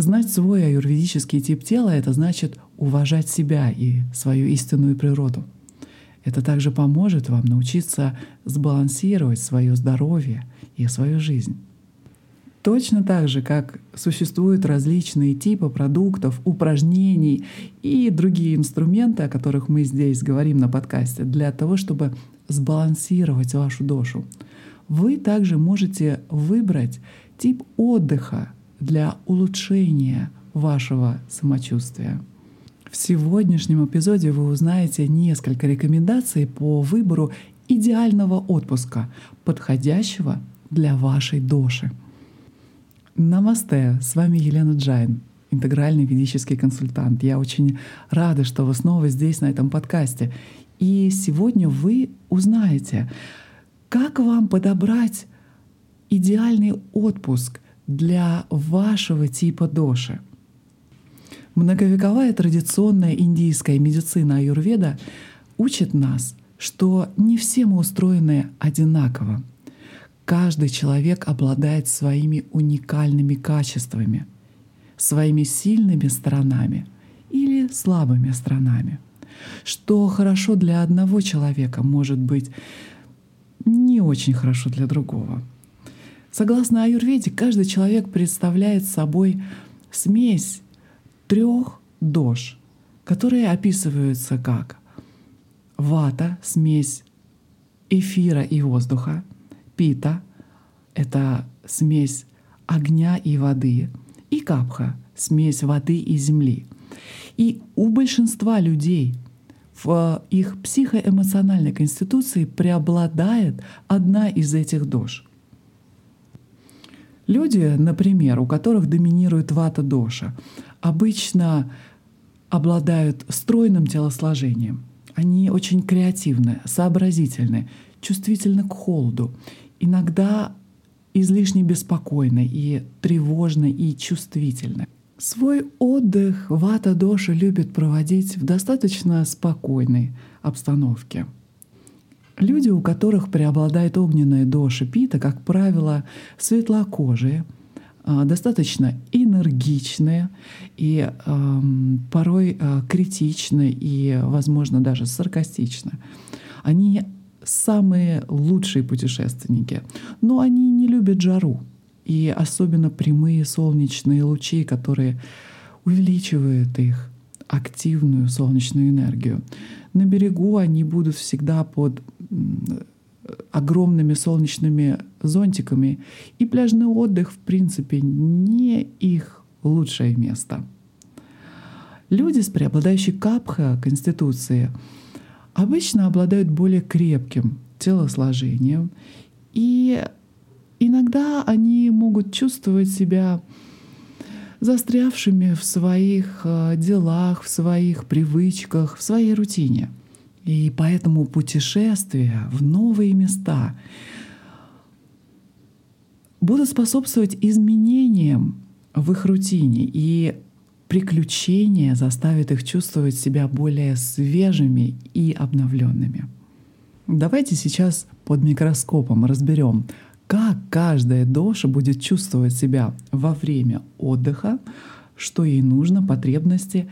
Знать свой аюрведический тип тела — это значит уважать себя и свою истинную природу. Это также поможет вам научиться сбалансировать свое здоровье и свою жизнь. Точно так же, как существуют различные типы продуктов, упражнений и другие инструменты, о которых мы здесь говорим на подкасте, для того, чтобы сбалансировать вашу душу. Вы также можете выбрать тип отдыха для улучшения вашего самочувствия. В сегодняшнем эпизоде вы узнаете несколько рекомендаций по выбору идеального отпуска, подходящего для вашей доши. Намасте, с вами Елена Джайн, интегральный ведический консультант. Я очень рада, что вы снова здесь, на этом подкасте. И сегодня вы узнаете, как вам подобрать идеальный отпуск для вашего типа доши. Многовековая традиционная индийская медицина аюрведа учит нас, что не все мы устроены одинаково — Каждый человек обладает своими уникальными качествами, своими сильными сторонами или слабыми сторонами. Что хорошо для одного человека может быть не очень хорошо для другого. Согласно аюрведе, каждый человек представляет собой смесь трех дож, которые описываются как вата, смесь эфира и воздуха, пита — это смесь огня и воды, и капха — смесь воды и земли. И у большинства людей в их психоэмоциональной конституции преобладает одна из этих дож. Люди, например, у которых доминирует вата-доша, обычно обладают стройным телосложением. Они очень креативны, сообразительны, чувствительны к холоду иногда излишне беспокойны и тревожны и чувствительны. Свой отдых Вата Доша любит проводить в достаточно спокойной обстановке. Люди, у которых преобладает огненная доша пита, как правило, светлокожие, а, достаточно энергичные и э, порой э, критичны и, возможно, даже саркастичны. Они самые лучшие путешественники. Но они не любят жару. И особенно прямые солнечные лучи, которые увеличивают их активную солнечную энергию. На берегу они будут всегда под огромными солнечными зонтиками, и пляжный отдых, в принципе, не их лучшее место. Люди с преобладающей капха конституции обычно обладают более крепким телосложением, и иногда они могут чувствовать себя застрявшими в своих э, делах, в своих привычках, в своей рутине. И поэтому путешествия в новые места будут способствовать изменениям в их рутине и приключения заставят их чувствовать себя более свежими и обновленными. Давайте сейчас под микроскопом разберем, как каждая доша будет чувствовать себя во время отдыха, что ей нужно, потребности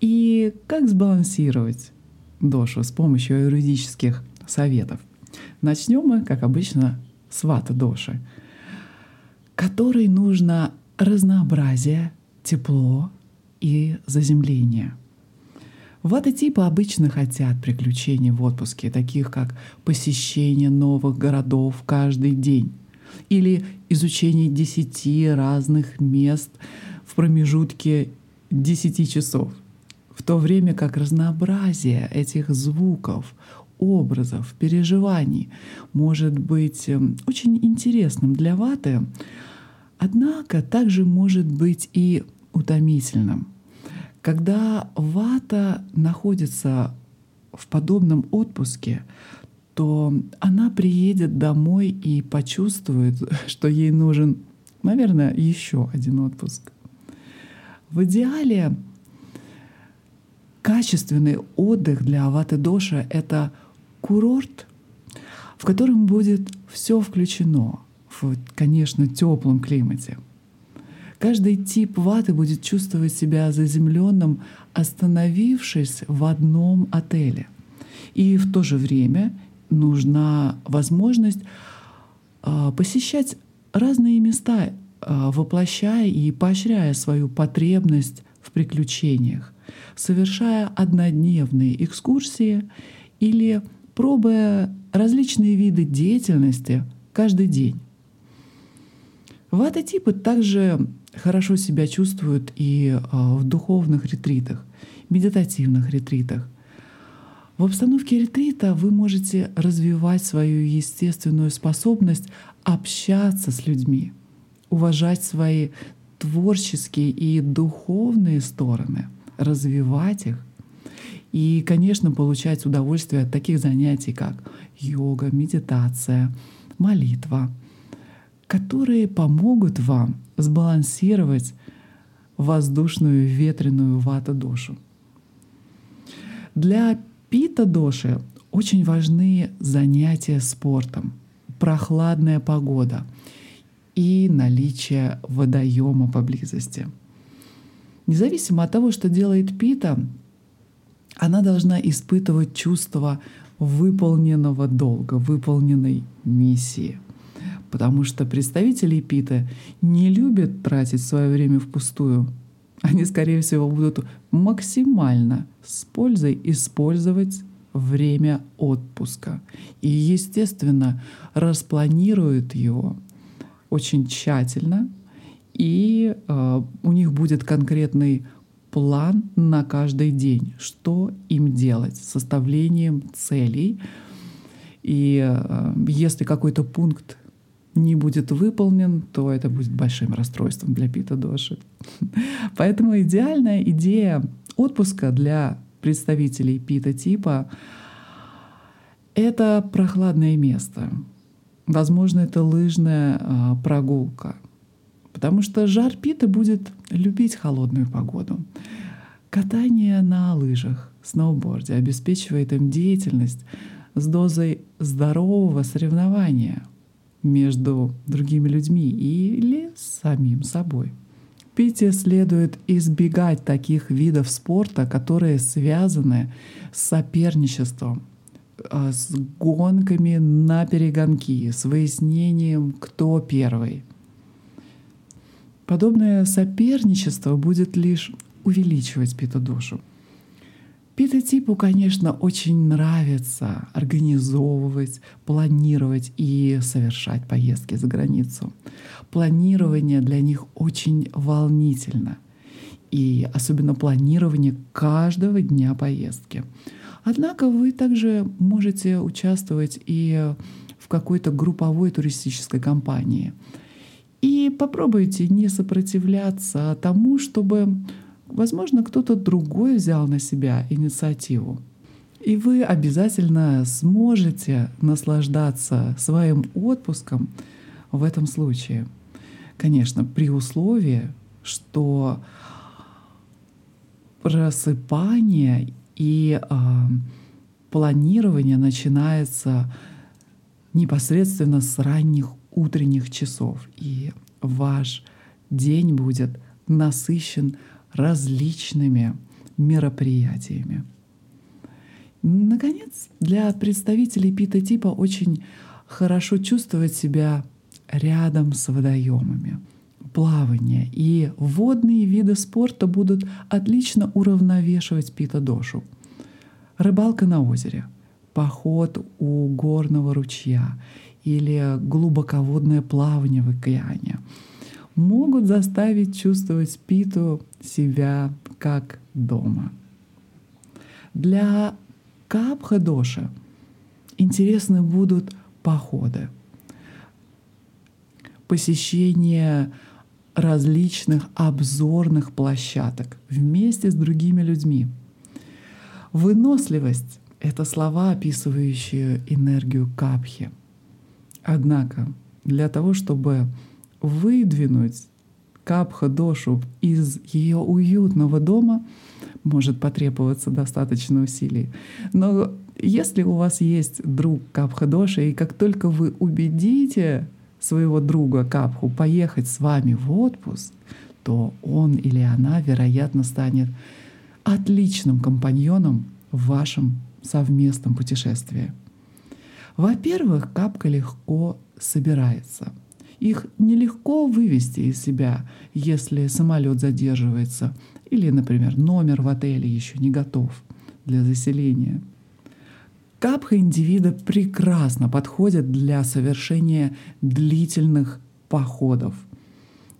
и как сбалансировать дошу с помощью юридических советов. Начнем мы, как обычно, с вата доши, которой нужно разнообразие, тепло, и заземление. Вата-типа обычно хотят приключений в отпуске, таких как посещение новых городов каждый день или изучение десяти разных мест в промежутке десяти часов, в то время как разнообразие этих звуков, образов, переживаний может быть эм, очень интересным для ваты, однако также может быть и утомительным. Когда вата находится в подобном отпуске, то она приедет домой и почувствует, что ей нужен, наверное, еще один отпуск. В идеале качественный отдых для Аваты Доша — это курорт, в котором будет все включено в, конечно, теплом климате — Каждый тип ваты будет чувствовать себя заземленным, остановившись в одном отеле. И в то же время нужна возможность а, посещать разные места, а, воплощая и поощряя свою потребность в приключениях, совершая однодневные экскурсии или пробуя различные виды деятельности каждый день. Вата-типы также хорошо себя чувствуют и а, в духовных ретритах, медитативных ретритах. В обстановке ретрита вы можете развивать свою естественную способность общаться с людьми, уважать свои творческие и духовные стороны, развивать их и, конечно, получать удовольствие от таких занятий, как йога, медитация, молитва — которые помогут вам сбалансировать воздушную ветреную вата-дошу. Для пита-доши очень важны занятия спортом, прохладная погода и наличие водоема поблизости. Независимо от того, что делает пита, она должна испытывать чувство выполненного долга, выполненной миссии – потому что представители ПИТа не любят тратить свое время впустую. Они, скорее всего, будут максимально с пользой использовать время отпуска. И, естественно, распланируют его очень тщательно, и э, у них будет конкретный план на каждый день, что им делать, составлением целей. И э, если какой-то пункт не будет выполнен, то это будет большим расстройством для Пита Доши. Поэтому идеальная идея отпуска для представителей Пита типа — это прохладное место. Возможно, это лыжная а, прогулка, потому что жар Пита будет любить холодную погоду. Катание на лыжах, сноуборде обеспечивает им деятельность с дозой здорового соревнования — между другими людьми или самим собой. Пите следует избегать таких видов спорта, которые связаны с соперничеством, а, с гонками на перегонки, с выяснением, кто первый. Подобное соперничество будет лишь увеличивать Питотипу, конечно, очень нравится организовывать, планировать и совершать поездки за границу. Планирование для них очень волнительно. И особенно планирование каждого дня поездки. Однако вы также можете участвовать и в какой-то групповой туристической компании. И попробуйте не сопротивляться тому, чтобы Возможно, кто-то другой взял на себя инициативу. И вы обязательно сможете наслаждаться своим отпуском в этом случае. Конечно, при условии, что просыпание и э, планирование начинается непосредственно с ранних утренних часов, и ваш день будет насыщен различными мероприятиями. Наконец, для представителей питотипа очень хорошо чувствовать себя рядом с водоемами. Плавание и водные виды спорта будут отлично уравновешивать питодошу. Рыбалка на озере, поход у горного ручья или глубоководное плавание в океане — могут заставить чувствовать Питу себя как дома. Для Капха-доша интересны будут походы, посещение различных обзорных площадок вместе с другими людьми. Выносливость — это слова, описывающие энергию капхи. Однако для того, чтобы выдвинуть капха-дошу из ее уютного дома может потребоваться достаточно усилий. Но если у вас есть друг капха-доша, и как только вы убедите своего друга капху поехать с вами в отпуск, то он или она, вероятно, станет отличным компаньоном в вашем совместном путешествии. Во-первых, капка легко собирается. Их нелегко вывести из себя, если самолет задерживается или, например, номер в отеле еще не готов для заселения. Капха индивида прекрасно подходит для совершения длительных походов,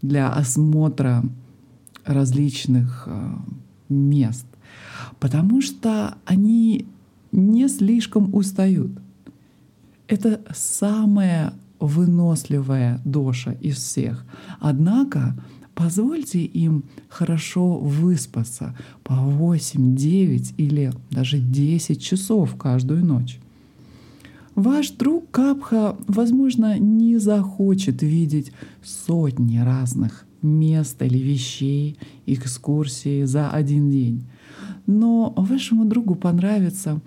для осмотра различных э, мест, потому что они не слишком устают. Это самая выносливая доша из всех. Однако позвольте им хорошо выспаться по 8, 9 или даже 10 часов каждую ночь. Ваш друг Капха, возможно, не захочет видеть сотни разных мест или вещей, экскурсии за один день. Но вашему другу понравится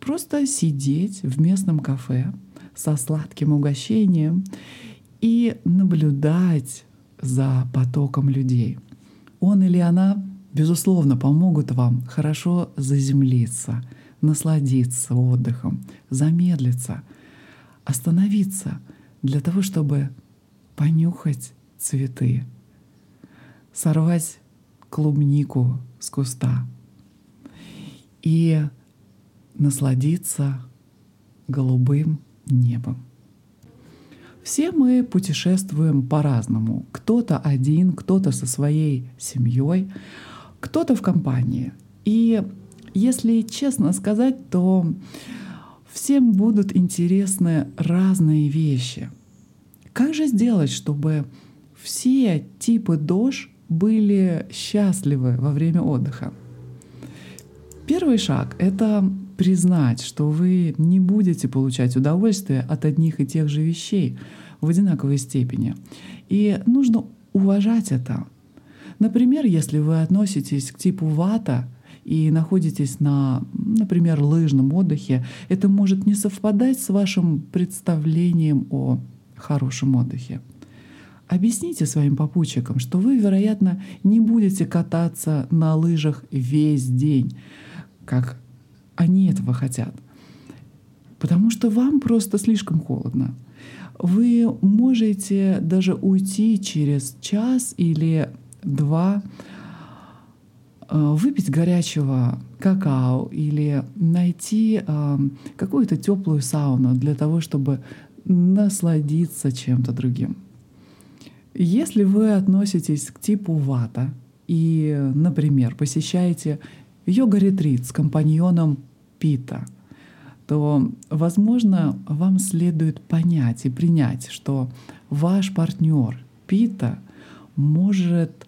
просто сидеть в местном кафе со сладким угощением и наблюдать за потоком людей. Он или она, безусловно, помогут вам хорошо заземлиться, насладиться отдыхом, замедлиться, остановиться для того, чтобы понюхать цветы, сорвать клубнику с куста и насладиться голубым небом. Все мы путешествуем по-разному. Кто-то один, кто-то со своей семьей, кто-то в компании. И если честно сказать, то всем будут интересны разные вещи. Как же сделать, чтобы все типы дож были счастливы во время отдыха? Первый шаг — это признать, что вы не будете получать удовольствие от одних и тех же вещей в одинаковой степени. И нужно уважать это. Например, если вы относитесь к типу вата и находитесь на, например, лыжном отдыхе, это может не совпадать с вашим представлением о хорошем отдыхе. Объясните своим попутчикам, что вы, вероятно, не будете кататься на лыжах весь день, как они этого хотят. Потому что вам просто слишком холодно. Вы можете даже уйти через час или два, э, выпить горячего какао или найти э, какую-то теплую сауну для того, чтобы насладиться чем-то другим. Если вы относитесь к типу вата и, например, посещаете йога-ретрит с компаньоном Пита, то, возможно, вам следует понять и принять, что ваш партнер Пита может,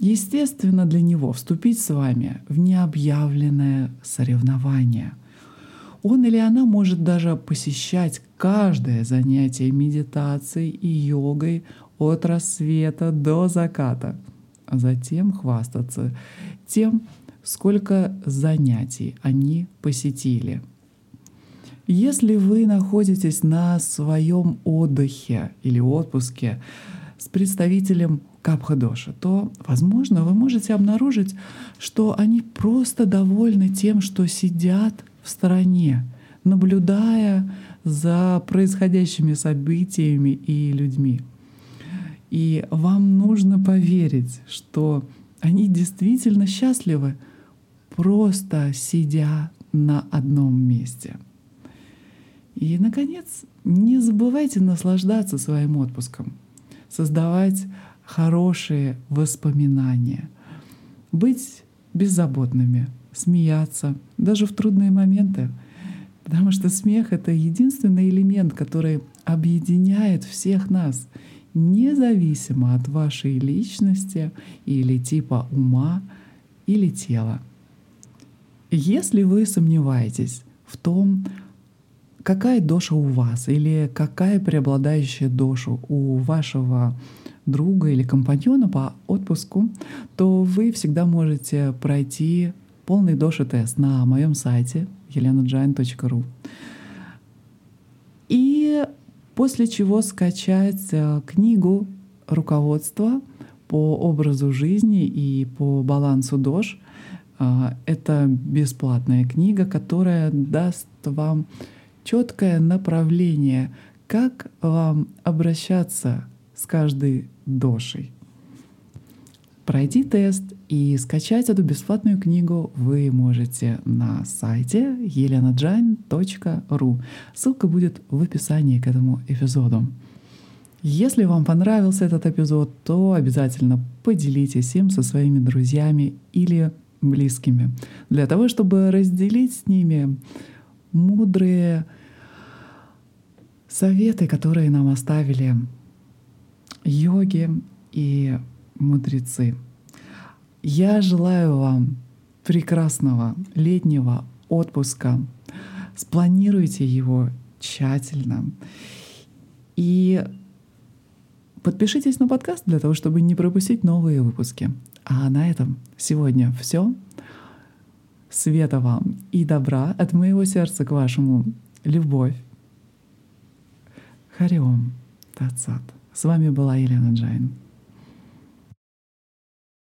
естественно, для него вступить с вами в необъявленное соревнование. Он или она может даже посещать каждое занятие медитацией и йогой от рассвета до заката, а затем хвастаться тем, сколько занятий они посетили. Если вы находитесь на своем отдыхе или отпуске с представителем Капхадоша, то, возможно, вы можете обнаружить, что они просто довольны тем, что сидят в стороне, наблюдая за происходящими событиями и людьми. И вам нужно поверить, что они действительно счастливы, просто сидя на одном месте. И, наконец, не забывайте наслаждаться своим отпуском, создавать хорошие воспоминания, быть беззаботными, смеяться, даже в трудные моменты, потому что смех — это единственный элемент, который объединяет всех нас, независимо от вашей личности или типа ума или тела. Если вы сомневаетесь в том, какая доша у вас или какая преобладающая доша у вашего друга или компаньона по отпуску, то вы всегда можете пройти полный доши-тест на моем сайте elenajain.ru и после чего скачать э, книгу руководства по образу жизни и по балансу ДОЖ. А, это бесплатная книга, которая даст вам четкое направление, как вам обращаться с каждой дошей. Пройти тест и скачать эту бесплатную книгу вы можете на сайте elenajain.ru. Ссылка будет в описании к этому эпизоду. Если вам понравился этот эпизод, то обязательно поделитесь им со своими друзьями или близкими, для того, чтобы разделить с ними мудрые советы, которые нам оставили йоги и мудрецы. Я желаю вам прекрасного летнего отпуска. Спланируйте его тщательно. И подпишитесь на подкаст для того, чтобы не пропустить новые выпуски. А на этом сегодня все. Света вам и добра от моего сердца к вашему любовь. Хариом Тацат. С вами была Елена Джайн.